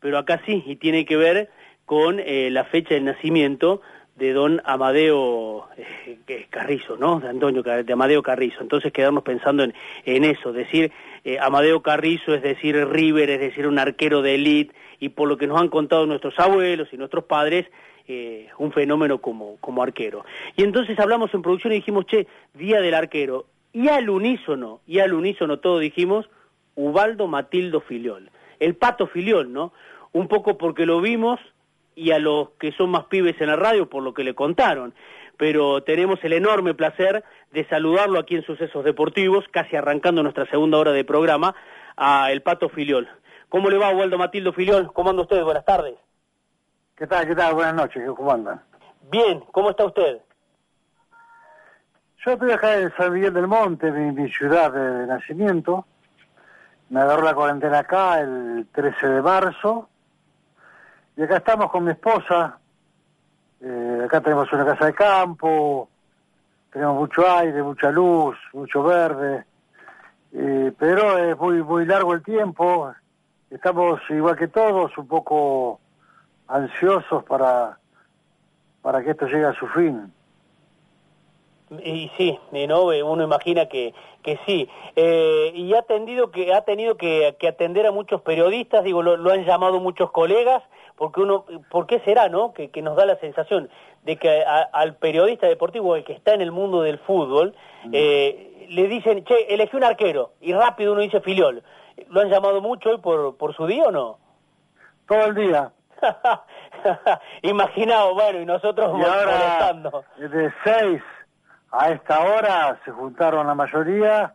pero acá sí, y tiene que ver con eh, la fecha del nacimiento de don Amadeo eh, Carrizo, ¿no? De Antonio, de Amadeo Carrizo. Entonces quedarnos pensando en, en eso, decir eh, Amadeo Carrizo es decir River, es decir un arquero de élite, y por lo que nos han contado nuestros abuelos y nuestros padres, un fenómeno como, como arquero. Y entonces hablamos en producción y dijimos, che, Día del Arquero. Y al unísono, y al unísono todo dijimos, Ubaldo Matildo Filiol. El pato Filiol, ¿no? Un poco porque lo vimos y a los que son más pibes en la radio por lo que le contaron. Pero tenemos el enorme placer de saludarlo aquí en Sucesos Deportivos, casi arrancando nuestra segunda hora de programa, a el Pato Filiol. ¿Cómo le va, Waldo Matildo Filiol? ¿Cómo anda usted? Buenas tardes. ¿Qué tal? ¿Qué tal? Buenas noches. ¿Cómo andan? Bien. ¿Cómo está usted? Yo estoy acá en San Miguel del Monte, mi, ciudad de, nacimiento. Me agarró la cuarentena acá el 13 de marzo y acá estamos con mi esposa. Eh, acá tenemos una casa de campo, tenemos mucho aire, mucha luz, mucho verde. Eh, pero es muy, muy largo el tiempo. Estamos igual que todos, un poco ansiosos para, para que esto llegue a su fin. Y sí, ¿no? uno imagina que, que sí. Eh, y ha, tendido que, ha tenido que, atender a muchos periodistas, digo, lo, han llamado muchos colegas, porque uno, ¿por qué será, no? Que, nos da la sensación de que al periodista deportivo, el que está en el mundo del fútbol, mm. eh, le dicen, che, elegí un arquero, y rápido uno dice filiol. ¿Lo han llamado mucho hoy por, por su día o no? Todo el día. Imaginado, bueno, y nosotros y molestando. De seis a esta hora se juntaron la mayoría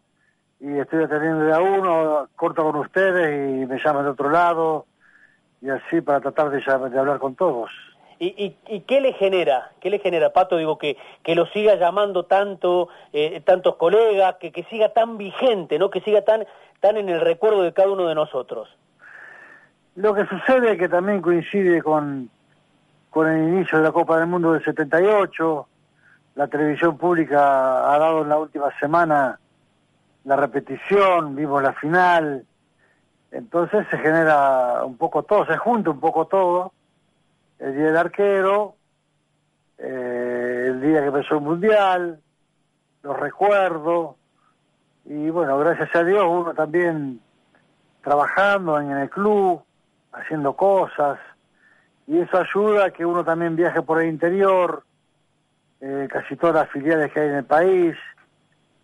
y estoy atendiendo de a uno, corto con ustedes y me llaman de otro lado y así para tratar de, de hablar con todos. ¿Y, y, qué le genera? ¿Qué le genera, Pato? Digo, que, que lo siga llamando tanto, eh, tantos colegas, que, que siga tan vigente, ¿no? Que siga tan, tan en el recuerdo de cada uno de nosotros. Lo que sucede es que también coincide con, con el inicio de la Copa del Mundo del 78, la televisión pública ha dado en la última semana la repetición, vimos la final, entonces se genera un poco todo, se junta un poco todo, el día del arquero, eh, el día que empezó el mundial, los recuerdos, y bueno, gracias a Dios uno también trabajando en el club, haciendo cosas, y eso ayuda a que uno también viaje por el interior, eh, casi todas las filiales que hay en el país,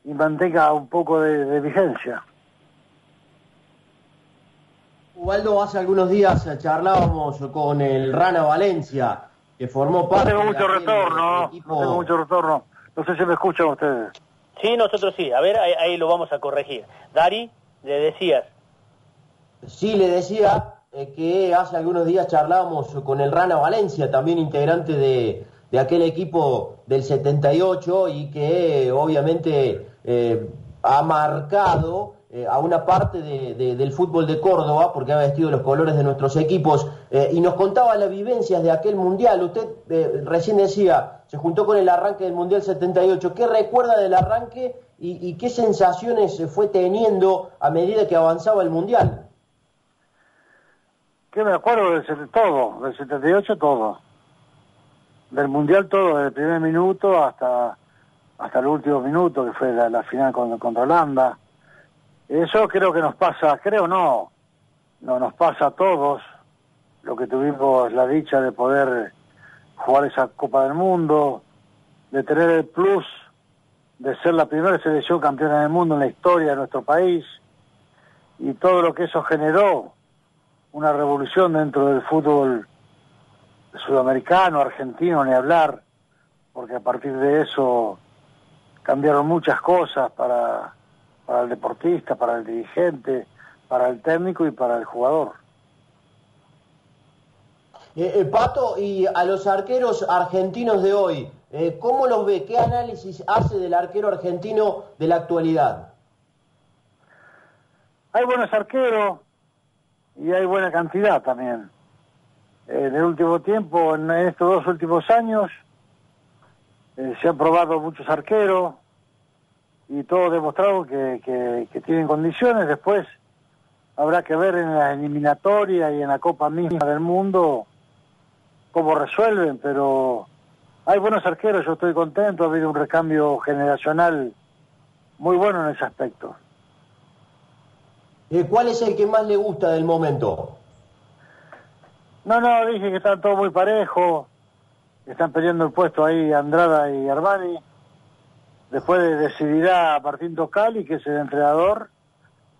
y mantenga un poco de, vigencia. Ubaldo, hace algunos días charlábamos con el Rana Valencia, que formó parte... No tengo mucho retorno, no tengo mucho retorno. No sé si me escuchan ustedes. Sí, nosotros sí. A ver, ahí, lo vamos a corregir. Dari, le decías. Sí, le decía eh, que hace algunos días charlábamos con el Rana Valencia, también integrante de, de aquel equipo del 78 y que obviamente eh, ha marcado eh, a una parte del fútbol de Córdoba, porque ha vestido los colores de nuestros equipos, y nos contaba las vivencias de aquel mundial. Usted recién decía, se juntó con el arranque del Mundial 78. ¿Qué recuerda del arranque y, qué sensaciones se fue teniendo a medida que avanzaba el mundial? ¿Qué me acuerdo del todo? Del 78 todo. Del mundial todo, desde el primer minuto hasta hasta el último minuto, que fue la, final contra, contra Holanda. Eso creo que nos pasa, creo no, no nos pasa a todos, lo que tuvimos la dicha de poder jugar esa Copa del Mundo, de tener el plus de ser la primera selección campeona del mundo en la historia de nuestro país. Y todo lo que eso generó una revolución dentro del fútbol sudamericano, argentino, ni hablar, porque a partir de eso cambiaron muchas cosas para, para el deportista, para el dirigente, para el técnico y para el jugador. Eh, eh Pato, y a los arqueros argentinos de hoy, eh, ¿cómo los ve? ¿Qué análisis hace del arquero argentino de la actualidad? Hay buenos arqueros, y hay buena cantidad también. En el último tiempo, en estos dos últimos años, eh, se han probado muchos arqueros y todos demostraron que, que, tienen condiciones. Después habrá que ver en la eliminatoria y en la Copa misma del Mundo cómo resuelven, pero hay buenos arqueros, yo estoy contento, ha habido un recambio generacional muy bueno en ese aspecto. Eh, ¿Cuál es el que más le gusta del momento? No, no, dije que están todos muy parejos, están peleando el puesto ahí Andrada y Armani. Después decidirá Martín Toscali, que es el entrenador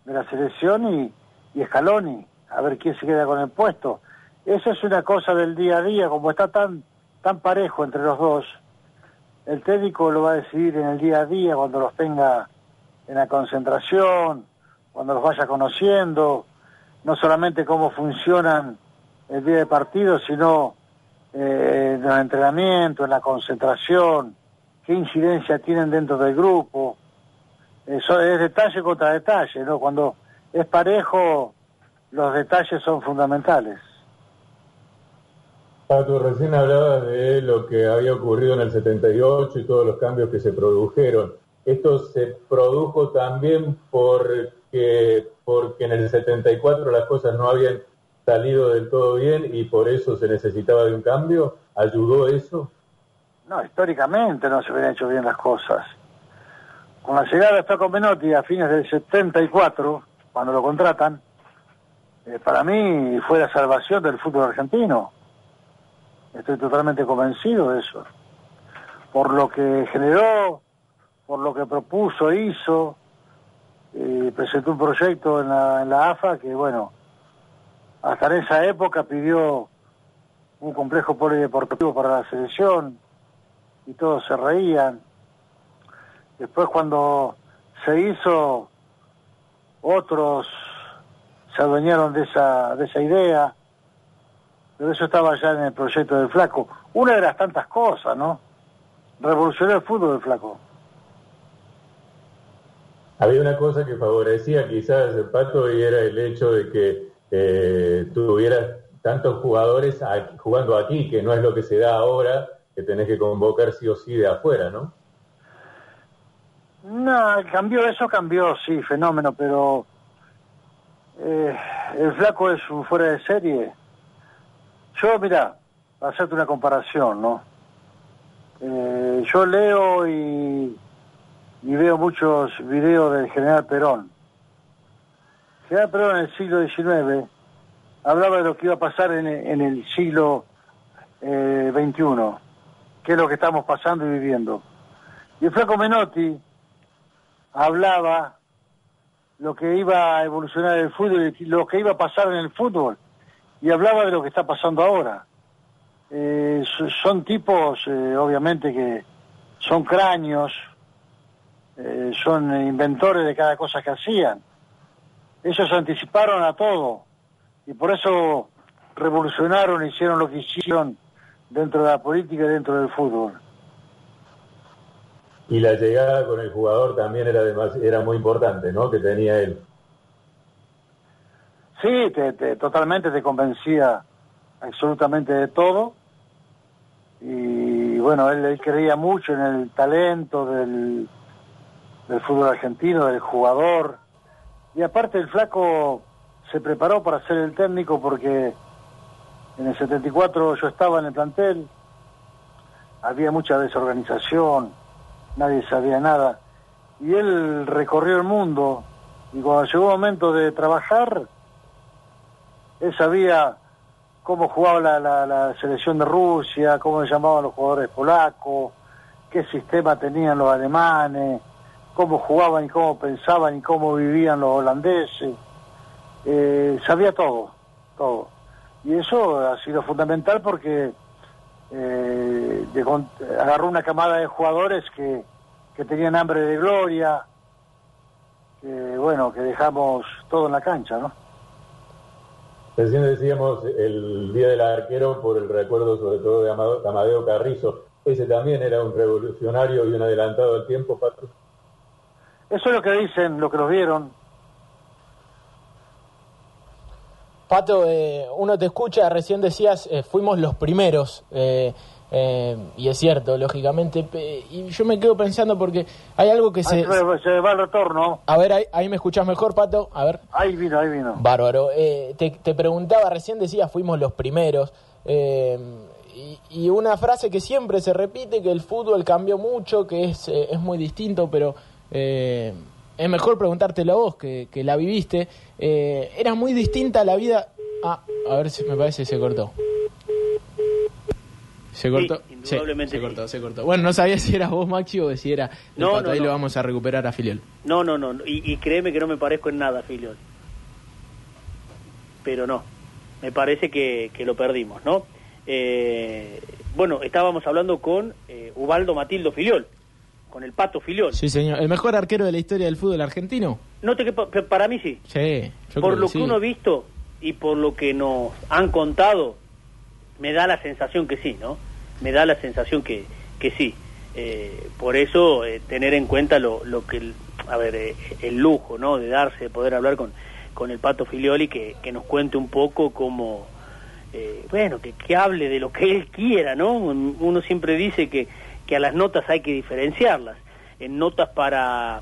de la selección, y, y Scaloni, a ver quién se queda con el puesto. Eso es una cosa del día a día, como está tan, tan parejo entre los dos. El técnico lo va a decidir en el día a día, cuando los tenga en la concentración, cuando los vaya conociendo, no solamente cómo funcionan el día de partido, sino eh, en el entrenamiento, en la concentración, qué incidencia tienen dentro del grupo. Eso es detalle contra detalle, ¿no? Cuando es parejo, los detalles son fundamentales. Pato, recién hablabas de lo que había ocurrido en el 78 y todos los cambios que se produjeron. ¿Esto se produjo también porque, porque en el 74 las cosas no habían salido del todo bien y por eso se necesitaba de un cambio? ¿Ayudó eso? No, históricamente no se habían hecho bien las cosas. Con la llegada de Flaco Menotti a fines del 74, cuando lo contratan, eh, para mí fue la salvación del fútbol argentino. Estoy totalmente convencido de eso. Por lo que generó, por lo que propuso, hizo, eh, presentó un proyecto en la, en la AFA que, bueno, en esa época pidió un complejo polideportivo para la selección y todos se reían. Después cuando se hizo, otros se adueñaron de esa, de esa idea, pero eso estaba ya en el proyecto del flaco. Una de las tantas cosas, ¿no? Revolucionó el fútbol del flaco. Había una cosa que favorecía quizás el Pato y era el hecho de que eh, tuvieras tantos jugadores jugando aquí, que no es lo que se da ahora, que tenés que convocar sí o sí de afuera, ¿no? No, cambió, eso cambió, sí, fenómeno, pero eh, el flaco es un fuera de serie. Yo, mira, para hacerte una comparación, ¿no? Eh, yo leo y, y veo muchos videos del general Perón general Perón en el siglo XIX hablaba de lo que iba a pasar en, el siglo eh, XXI, que es lo que estamos pasando y viviendo. Y el flaco Menotti hablaba lo que iba a evolucionar el fútbol y lo que iba a pasar en el fútbol, y hablaba de lo que está pasando ahora. Eh, son tipos, eh, obviamente, que son cráneos, eh, son inventores de cada cosa que hacían ellos anticiparon a todo y por eso revolucionaron, hicieron lo que hicieron dentro de la política y dentro del fútbol. Y la llegada con el jugador también era, era muy importante, ¿no? Que tenía él. Sí, te, totalmente te convencía absolutamente de todo. Y bueno, él, él creía mucho en el talento del, del fútbol argentino, del jugador y aparte el flaco se preparó para ser el técnico porque en el 74 yo estaba en el plantel, había mucha desorganización, nadie sabía nada. Y él recorrió el mundo. Y cuando llegó el momento de trabajar, él sabía cómo jugaba la, selección de Rusia, cómo llamaban los jugadores polacos, qué sistema tenían los alemanes, cómo jugaban y cómo pensaban y cómo vivían los holandeses. Eh, sabía todo, todo. Y eso ha sido fundamental porque eh, agarró una camada de jugadores que, que tenían hambre de gloria, que bueno, que dejamos todo en la cancha, ¿no? Recién decíamos el Día del Arquero por el recuerdo sobre todo de Amadeo Carrizo. Ese también era un revolucionario y un adelantado al tiempo, Pato. Eso es lo que dicen, lo que nos vieron. Pato, eh, uno te escucha, recién decías, eh, fuimos los primeros. Eh, Eh, y es cierto, lógicamente. Y yo me quedo pensando porque hay algo que se... Se va el retorno. A ver, ahí, me escuchás mejor, Pato. A ver. Ahí vino, ahí vino. Bárbaro. Eh, te, preguntaba, recién decías, fuimos los primeros. Eh, y, una frase que siempre se repite, que el fútbol cambió mucho, que es, es muy distinto, pero es mejor preguntártelo a vos, que, que la viviste. era muy distinta la vida... Ah, a ver si me parece que se cortó. Se cortó. indudablemente se cortó, se cortó. Bueno, no sabía si era vos, Maxi, o si era. No, no, ahí lo vamos a recuperar a Filiol. No, no, no. Y, créeme que no me parezco en nada, Filiol. Pero no. Me parece que, lo perdimos, ¿no? Eh, bueno, estábamos hablando con eh, Ubaldo Matildo Filiol, con el Pato Filiol. Sí, señor. ¿El mejor arquero de la historia del fútbol argentino? No te para mí sí. Sí, Por lo que uno ha visto y por lo que nos han contado, me da la sensación que sí, ¿no? me da la sensación que, que sí. Eh, por eso eh, tener en cuenta lo, lo que, a ver, eh, el lujo, ¿no? De darse, de poder hablar con, con el Pato Filioli, que, que nos cuente un poco cómo, bueno, que, que hable de lo que él quiera, ¿no? Uno siempre dice que, que a las notas hay que diferenciarlas, en notas para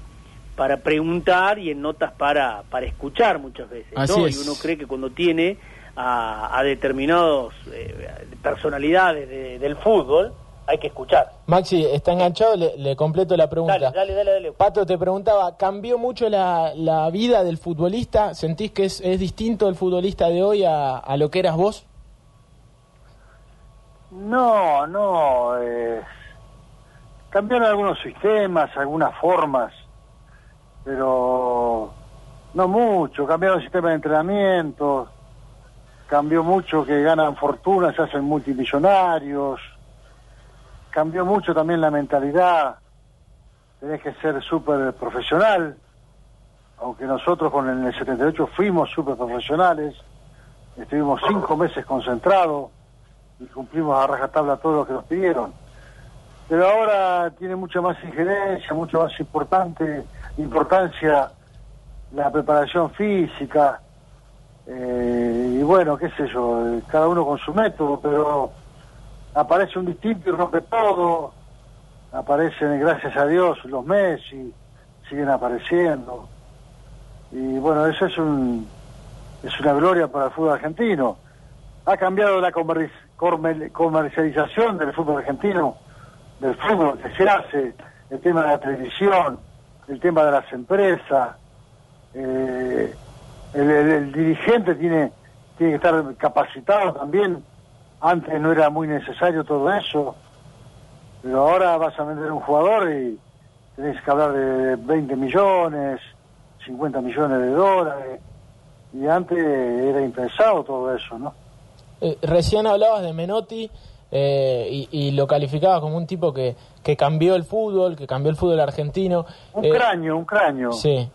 para preguntar y en notas para, para escuchar muchas veces, ¿no? Y uno cree que cuando tiene a, a determinados eh, personalidades del fútbol, hay que escuchar. Maxi, está enganchado, le, completo la pregunta. Dale, dale, dale, Pato te preguntaba, ¿cambió mucho la, la vida del futbolista? ¿Sentís que es, es, distinto el futbolista de hoy a, a lo que eras vos? No, no. Eh, cambiaron algunos sistemas, algunas formas, pero no mucho. Cambiaron el sistema de entrenamiento, cambió mucho que ganan fortuna, se hacen multimillonarios, cambió mucho también la mentalidad, tenés que ser súper profesional, aunque nosotros con el 78 fuimos súper profesionales, estuvimos cinco meses concentrados y cumplimos a rajatabla todo lo que nos pidieron. Pero ahora tiene mucha más injerencia, mucho más importante importancia la preparación física, eh, y bueno, qué sé yo, cada uno con su método, pero aparece un distinto y rompe todo. Aparecen, gracias a Dios, los Messi, siguen apareciendo. Y bueno, eso es, un, es una gloria para el fútbol argentino. Ha cambiado la comercialización del fútbol argentino, del fútbol que se hace, el tema de la televisión, el tema de las empresas. Eh, el, dirigente tiene, tiene que estar capacitado también. Antes no era muy necesario todo eso, pero ahora vas a vender un jugador y tenés que hablar de 20 millones, 50 millones de dólares, y antes era impensado todo eso, ¿no? Eh, recién hablabas de Menotti eh, y, y, lo calificabas como un tipo que, que cambió el fútbol, que cambió el fútbol argentino. Un eh, cráneo, un cráneo. Sí.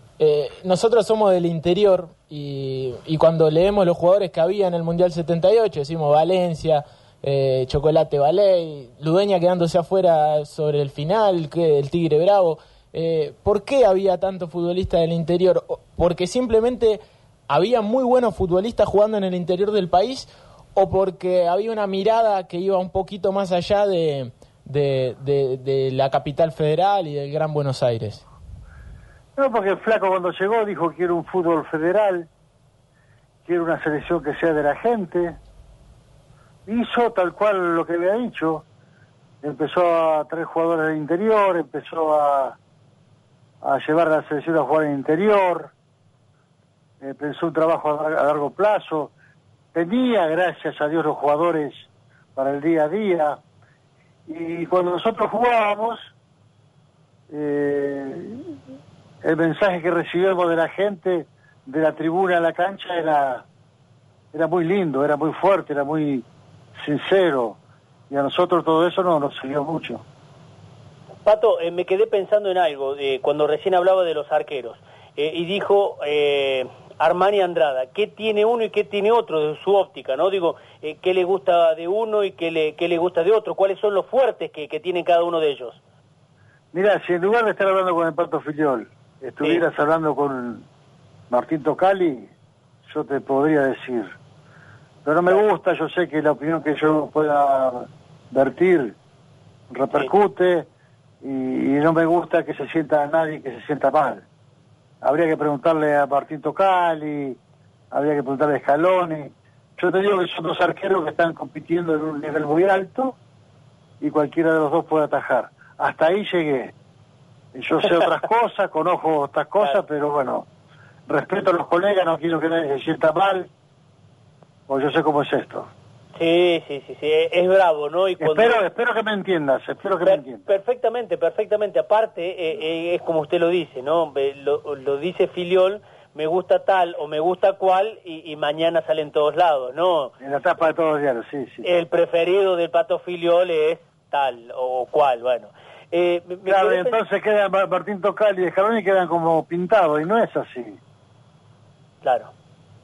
nosotros somos del interior y, cuando leemos los jugadores que había en el Mundial 78, decimos Valencia, eh, Chocolate Ballet, Ludeña quedándose afuera sobre el final, que el Tigre Bravo. Eh, ¿Por qué había tantos futbolistas del interior? ¿Porque simplemente había muy buenos futbolistas jugando en el interior del país o porque había una mirada que iba un poquito más allá de, de la capital federal y del Gran Buenos Aires? No, porque el flaco cuando llegó dijo quiero un fútbol federal, quiero una selección que sea de la gente. Hizo tal cual lo que había dicho. Empezó a traer jugadores del interior, empezó a, a llevar a la selección a jugar en interior. Eh, pensó un trabajo a, largo plazo. Tenía, gracias a Dios, los jugadores para el día a día. Y cuando nosotros jugábamos, eh, el mensaje que recibíamos de la gente, de la tribuna a la cancha, era, era muy lindo, era muy fuerte, era muy sincero. Y a nosotros todo eso no nos sirvió mucho. Pato, eh, me quedé pensando en algo eh, cuando recién hablaba de los arqueros. Y dijo Armani Andrada, ¿qué tiene uno y qué tiene otro de su óptica? no Digo, ¿qué le gusta de uno y qué le, qué le gusta de otro? ¿Cuáles son los fuertes que, que tienen cada uno de ellos? Mira, si en lugar de estar hablando con el Pato Filiol, estuvieras hablando con Martín Tocali, yo te podría decir. Pero no me gusta, yo sé que la opinión que yo pueda vertir repercute y, y no me gusta que se sienta a nadie que se sienta mal. Habría que preguntarle a Martín Tocali, habría que preguntarle a Scaloni. Yo te digo que son dos arqueros que están compitiendo en un nivel muy alto y cualquiera de los dos puede atajar. Hasta ahí llegué. Yo sé otras cosas, conozco otras cosas, pero bueno, respeto a los colegas, no quiero que nadie se sienta mal, porque yo sé cómo es esto. Sí, sí, sí, sí, es bravo, ¿no? Y cuando... Espero, espero que me entiendas, espero que me entiendas. Perfectamente, perfectamente. Aparte, eh, eh, es como usted lo dice, ¿no? Lo, lo dice Filiol, me gusta tal o me gusta cual, y, y mañana sale en todos lados, ¿no? En la tapa de todos los diarios, sí, sí. El preferido del Pato Filiol es tal o cual, bueno. Eh, Claro, y entonces quedan Ma- Martín Tocali y Scaloni quedan como pintados, y no es así. Claro,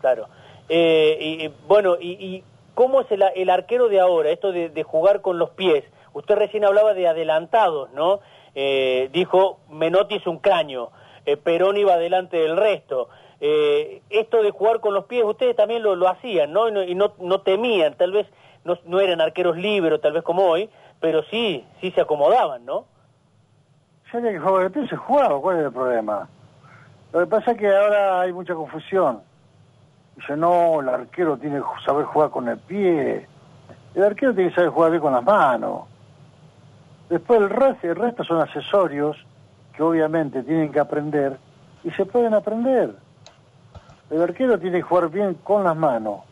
claro. Eh, y, y, bueno, y, y cómo es el, el arquero de ahora, esto de, jugar con los pies? Usted recién hablaba de adelantados, ¿no? Eh, dijo, Menotti es un caño, eh, Perón iba adelante del resto. Eh, esto de jugar con los pies, ustedes también lo, hacían, ¿no? Y no, y no, temían, tal vez no, eran arqueros libres, tal vez como hoy, pero sí, sí se acomodaban, ¿no? Ya había que jugar de pie, se jugaba, ¿cuál es el problema? Lo que pasa es que ahora hay mucha confusión. Dice, no, el arquero tiene que saber jugar con el pie. El arquero tiene que saber jugar bien con las manos. Después el resto, el resto son accesorios que obviamente tienen que aprender y se pueden aprender. El arquero tiene que jugar bien con las manos.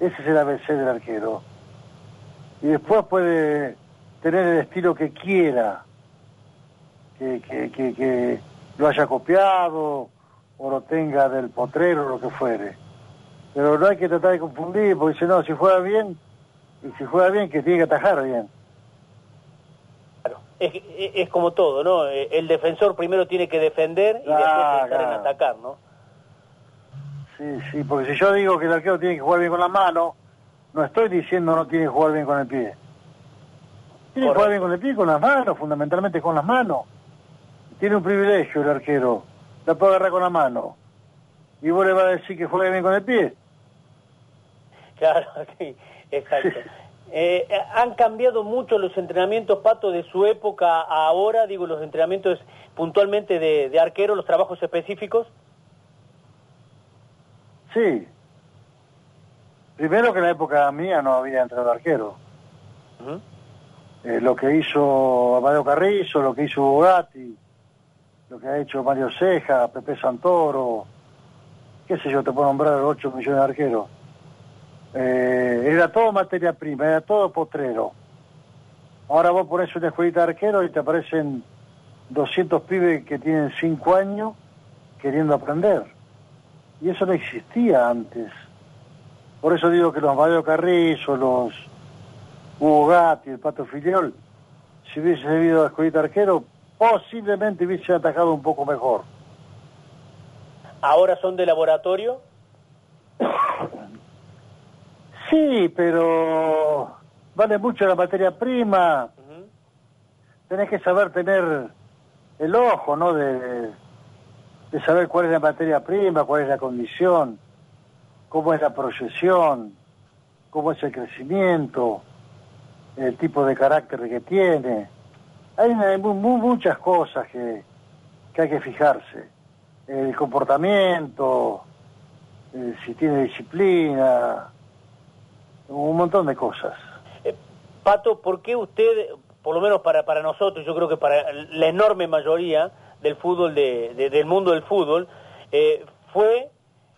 Ese es el ABC del arquero. Y después puede tener el estilo que quiera que, que, que, que lo haya copiado o lo tenga del potrero o lo que fuere. Pero no hay que tratar de confundir, porque si no, si juega bien, y si juega bien, que tiene que atajar bien. Claro. Es, es, es como todo, ¿no? Eh, El defensor primero tiene que defender y después pensar en atacar, ¿no? Sí, sí, porque si yo digo que el arquero tiene que jugar bien con la mano, no estoy diciendo no tiene que jugar bien con el pie. Tiene que jugar bien con el pie y con las manos, fundamentalmente con las manos. Tiene un privilegio el arquero, la puede agarrar con la mano. Y vos le vas a decir que juegue bien con el pie. Claro, sí, exacto. Eh, eh, ¿Han cambiado mucho los entrenamientos, Pato, de su época a ahora? Digo, los entrenamientos puntualmente de, de arquero, los trabajos específicos. Sí. Primero que en la época mía no había entrenador arquero. Eh, lo que hizo Amadeo Carrizo, lo que hizo Bugatti, lo que ha hecho Mario Ceja, Pepe Santoro, qué sé yo, te puedo nombrar 8 millones de arqueros. Eh, era todo materia prima, era todo potrero. Ahora vos pones una escuelita de arquero y te aparecen 200 pibes que tienen 5 años queriendo aprender. Y eso no existía antes. Por eso digo que los Amadeo Carrizo, los Hugo Gatti, el Pato Filiol, si hubiese debido a escuelita de arquero, posiblemente hubiese atacado un poco mejor. ¿Ahora son de laboratorio? Sí, pero vale mucho la materia prima. Tenés que saber tener el ojo, ¿no? De, de saber cuál es la materia prima, cuál es la condición, cómo es la proyección, cómo es el crecimiento, el tipo de carácter que tiene. Hay, hay mu- mu- muchas cosas que, que hay que fijarse. El comportamiento, eh, si tiene disciplina, un montón de cosas. Eh, Pato, ¿por qué usted, por lo menos para, para nosotros, yo creo que para la enorme mayoría del fútbol, de, de- del mundo del fútbol, eh, fue,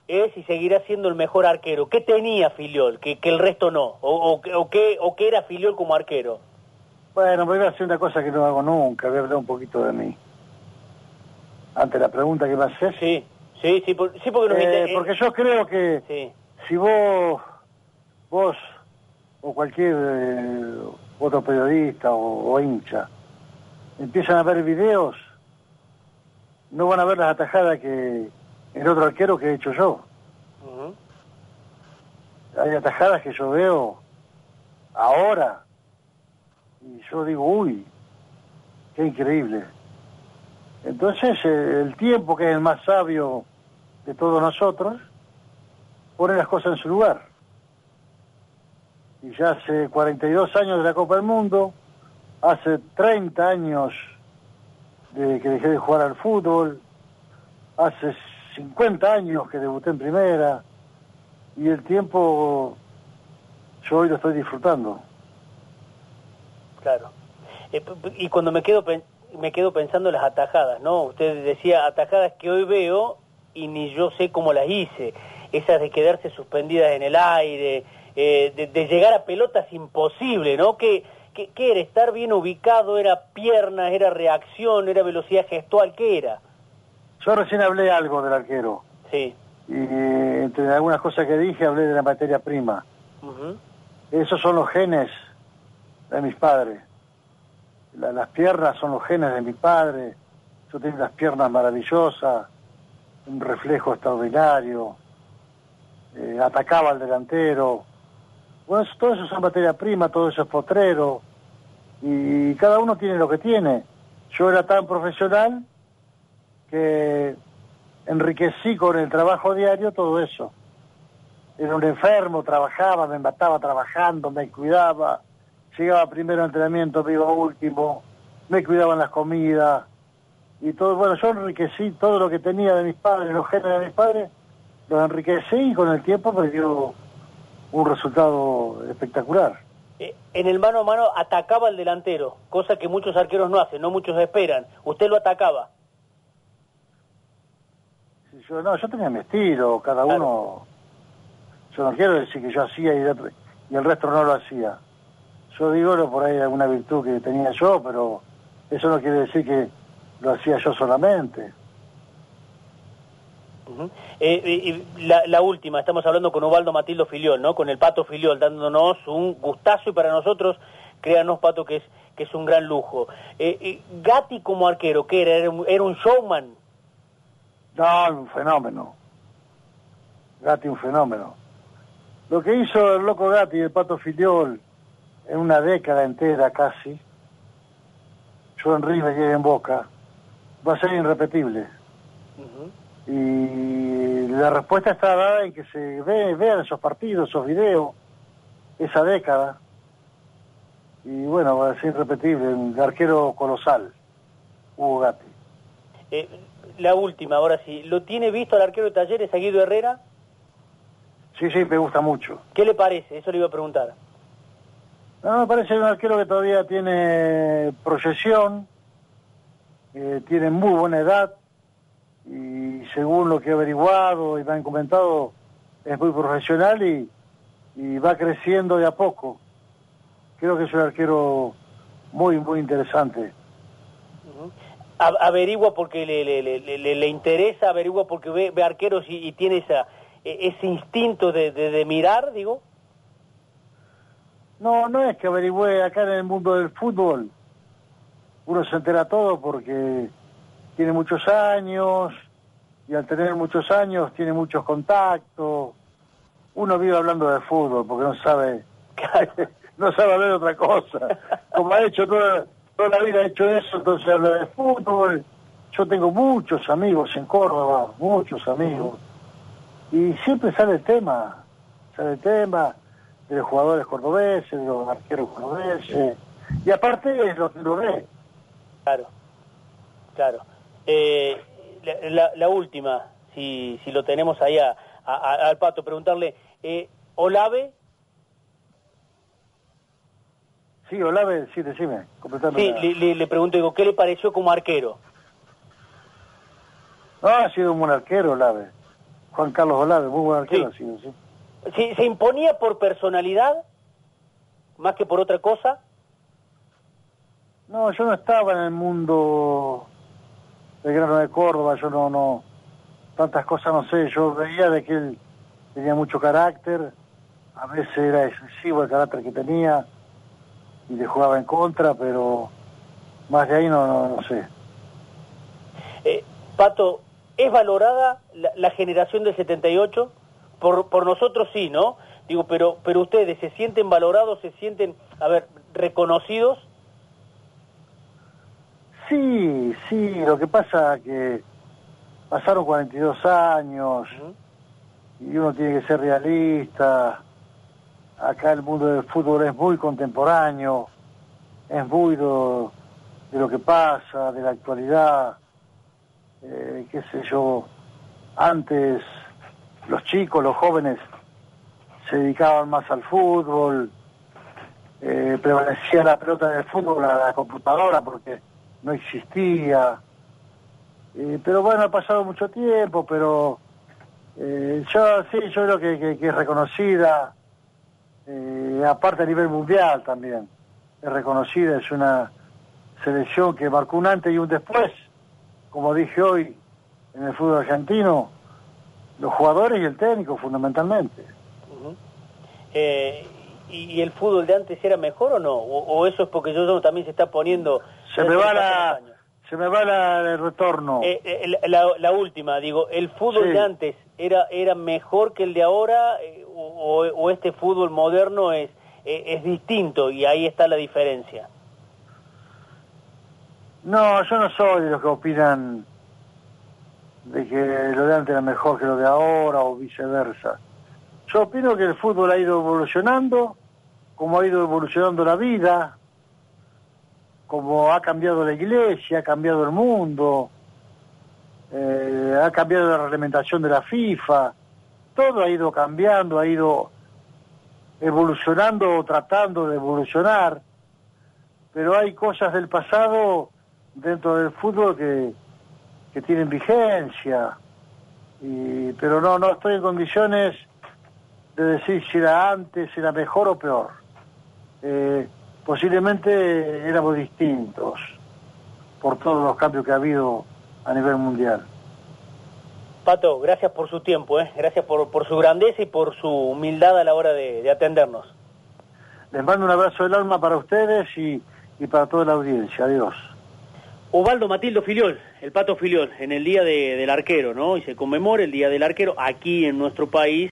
es y seguirá siendo el mejor arquero? ¿Qué tenía Filiol que, que el resto no? ¿O, o, que- o qué, ¿O qué era Filiol como arquero? Bueno, voy a hacer una cosa que no hago nunca, voy a hablar un poquito de mí. Ante la pregunta que me haces. Sí, sí, sí, por- sí porque nos Eh, porque yo creo que Sí, si vos, vos o cualquier eh, otro periodista o, o hincha empiezan a ver videos, no van a ver las atajadas que el otro arquero que he hecho yo. Hay atajadas que yo veo ahora y yo digo, uy, qué increíble. Entonces eh, el tiempo, que es el más sabio de todos nosotros, pone las cosas en su lugar. Y ya hace 42 años de la Copa del Mundo, hace 30 años de que dejé de jugar al fútbol, hace 50 años que debuté en primera y el tiempo yo hoy lo estoy disfrutando. Claro. Eh, y cuando me quedo me quedo pensando en las atajadas, ¿no? Usted decía atajadas que hoy veo y ni yo sé cómo las hice, esas de quedarse suspendidas en el aire, eh, de, llegar a pelotas imposible, ¿no? Que, que, era estar bien ubicado, era piernas, era reacción, era velocidad gestual, ¿qué era? Yo recién hablé algo del arquero. Sí. Y entre algunas cosas que dije hablé de la materia prima. Esos son los genes de mis padres. las piernas son los genes de mi padre. Yo tengo las piernas maravillosas, un reflejo extraordinario. Eh, atacaba al delantero. Bueno, todo eso es materia prima, todo eso es potrero. Y cada uno tiene lo que tiene. Yo era tan profesional que enriquecí con el trabajo diario todo eso. Era un enfermo, trabajaba, me mataba trabajando, me cuidaba, llegaba primero a entrenamiento, me iba último, me cuidaban las comidas y todo. Bueno, yo enriquecí todo lo que tenía de mis padres, los genes de mis padres, los enriquecí y con el tiempo me dio un resultado espectacular. Eh, en el mano a mano atacaba al delantero, cosa que muchos arqueros no hacen, no muchos esperan. ¿Usted lo atacaba? Yo, no, yo tenía mi estilo, cada uno... Yo no quiero decir que yo hacía y, y el resto no lo hacía. Yo digo lo por ahí alguna virtud que tenía yo, pero eso no quiere decir que lo hacía yo solamente. Eh, eh, y la, la, última, estamos hablando con Ubaldo Matildo Filiol, ¿no? Con el Pato Filiol, dándonos un gustazo y para nosotros, créanos, Pato, que es, que es un gran lujo. Eh, Gatti como arquero, ¿qué era? ¿Era un, showman? No, un fenómeno. Gatti un fenómeno. Lo que hizo el loco Gatti y el Pato Filiol en una década entera casi, yo en River y en Boca, va a ser irrepetible. Y la respuesta está dada en que se ve, vean esos partidos, esos videos, esa década. Y bueno, va a ser irrepetible, un arquero colosal, Hugo Gatti. Eh, la última, ahora sí. ¿Lo tiene visto el arquero de Talleres, a Guido Herrera? Sí, sí, me gusta mucho. ¿Qué le parece? Eso le iba a preguntar. No, me parece un arquero que todavía tiene proyección, eh, tiene muy buena edad, y según lo que he averiguado y me han comentado, es muy profesional y, va creciendo de a poco. Creo que es un arquero muy, muy interesante. Averigua porque le, le, le, interesa, averigua porque ve, ve arqueros y, tiene esa, e, ese instinto de, de, mirar, digo. No, no es que averigüe acá en el mundo del fútbol. Uno se entera todo porque tiene muchos años y al tener muchos años tiene muchos contactos. Uno vive hablando de fútbol porque no sabe no sabe hablar otra cosa. Como ha hecho toda, toda la vida ha hecho eso, entonces habla de fútbol. Yo tengo muchos amigos en Córdoba, muchos amigos. Y siempre sale el tema, sale el tema de los jugadores cordobeses, de los arqueros cordobeses. Y aparte es lo que lo. Claro, claro. Eh, la, última, si, si lo tenemos ahí al pato, preguntarle, eh, ¿Olave? Sí, Olave, sí, decime. Sí, le, le, pregunto, digo, ¿qué le pareció como arquero? No, ha sido un buen arquero, Olave. Juan Carlos Olave, muy buen arquero ha sido, sí. sí. ¿Se imponía por personalidad más que por otra cosa? No, yo no estaba en el mundo de Grano de Córdoba, yo no, no, tantas cosas no sé, yo veía de que él tenía mucho carácter, a veces era excesivo el carácter que tenía y le jugaba en contra, pero más de ahí no, no, sé. Eh, Pato, ¿es valorada la, generación del 78? Por, por nosotros sí, ¿no? Digo, pero, pero ustedes se sienten valorados, se sienten, a ver, reconocidos Sí, sí, lo que pasa que pasaron 42 años y uno tiene que ser realista. acá el mundo del fútbol es muy contemporáneo, es muy de, de lo que pasa, de la actualidad, eh, qué sé yo, antes los chicos, los jóvenes se dedicaban más al fútbol, eh, prevalecía la pelota del fútbol a la computadora porque no existía. Eh, pero bueno, ha pasado mucho tiempo, pero eh, yo sí, yo creo que, es reconocida, eh, aparte a nivel mundial también, es reconocida, es una selección que marcó un antes y un después, como dije hoy, en el fútbol argentino, los jugadores y el técnico fundamentalmente. eh, ¿y, el fútbol de antes era mejor o no? ¿O, eso es porque yo también se está poniendo... Se me va la... Se me va la, el retorno. Eh, eh la, la, última, digo, ¿el fútbol de antes era, era mejor que el de ahora eh, o, o, este fútbol moderno es, es distinto y ahí está la diferencia? No, yo no soy de los que opinan de que lo de antes era mejor que lo de ahora o viceversa. Yo opino que el fútbol ha ido evolucionando, como ha ido evolucionando la vida, como ha cambiado la iglesia, ha cambiado el mundo, eh, ha cambiado la reglamentación de la FIFA, todo ha ido cambiando, ha ido evolucionando o tratando de evolucionar, pero hay cosas del pasado dentro del fútbol que, que tienen vigencia, y, pero no, no estoy en condiciones de decir si era antes, si era mejor o peor. Eh, posiblemente éramos distintos por todos los cambios que ha habido a nivel mundial. Pato, gracias por su tiempo, ¿eh? gracias por, por su grandeza y por su humildad a la hora de, de atendernos. Les mando un abrazo del alma para ustedes y, y para toda la audiencia. Adiós. Ovaldo Matildo Filiol, el Pato Filiol, en el Día de, del Arquero, ¿no? Y se conmemora el Día del Arquero aquí en nuestro país.